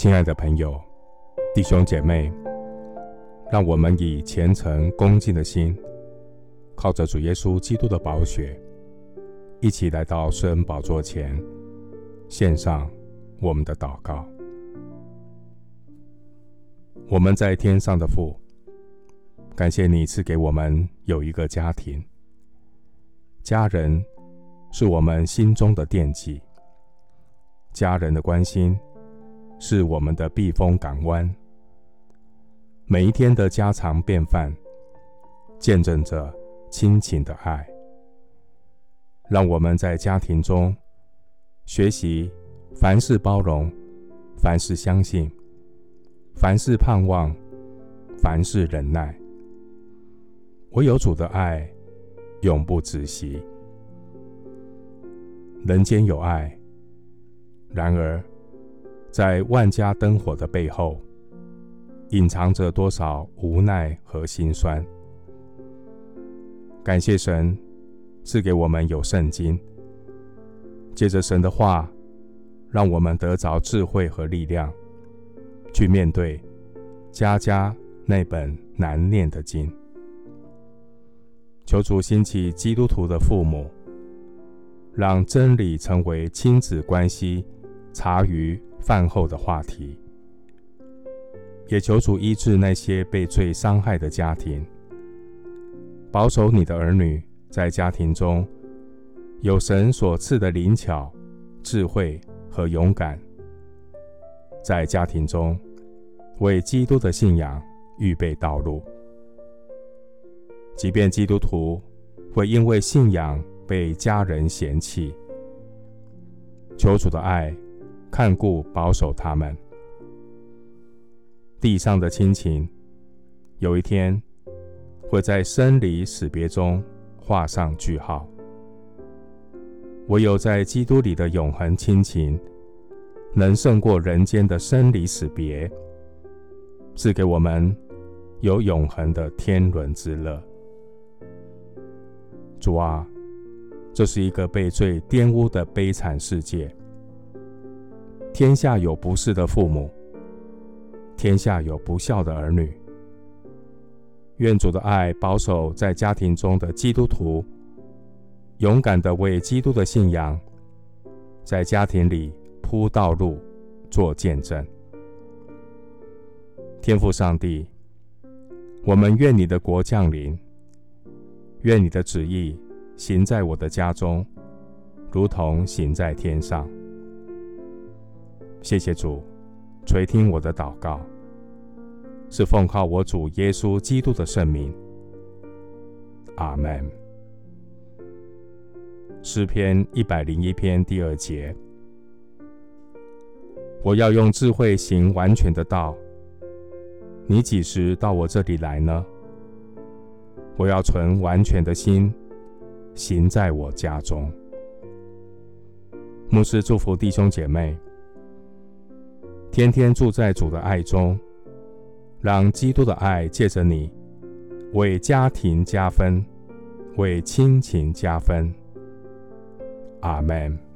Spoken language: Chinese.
亲爱的朋友、弟兄姐妹，让我们以虔诚恭敬的心，靠着主耶稣基督的宝血，一起来到圣恩宝座前，献上我们的祷告。我们在天上的父，感谢你赐给我们有一个家庭，家人是我们心中的惦记，家人的关心，是我们的避风港湾。每一天的家常便饭，见证着亲情的爱。让我们在家庭中学习凡事包容，凡事相信，凡事盼望，凡事忍耐。唯有主的爱永不止息。人间有爱，然而，在万家灯火的背后，隐藏着多少无奈和心酸？感谢神赐给我们有圣经，借着神的话，让我们得着智慧和力量，去面对家家那本难念的经。求主兴起基督徒的父母，让真理成为亲子关系茶余饭后的话题，也求主医治那些被罪伤害的家庭，保守你的儿女在家庭中有神所赐的灵巧、智慧和勇敢，在家庭中为基督的信仰预备道路。即便基督徒会因为信仰被家人嫌弃，求主的爱。看顾保守他们，地上的亲情，有一天会在生离死别中画上句号。唯有在基督里的永恒亲情，能胜过人间的生离死别，赐给我们有永恒的天伦之乐。主啊，这是一个被罪玷污的悲惨世界。天下有不是的父母，天下有不孝的儿女。愿主的爱保守在家庭中的基督徒，勇敢地为基督的信仰，在家庭里铺道路、做见证。天父上帝，我们愿你的国降临，愿你的旨意行在我的家中，如同行在天上。谢谢主，垂听我的祷告，是奉靠我主耶稣基督的圣名。阿门。诗篇一百零一篇第二节：我要用智慧行完全的道。你几时到我这里来呢？我要存完全的心，行在我家中。牧师祝福弟兄姐妹。天天住在主的爱中，让基督的爱借着你，为家庭加分，为亲情加分。阿门。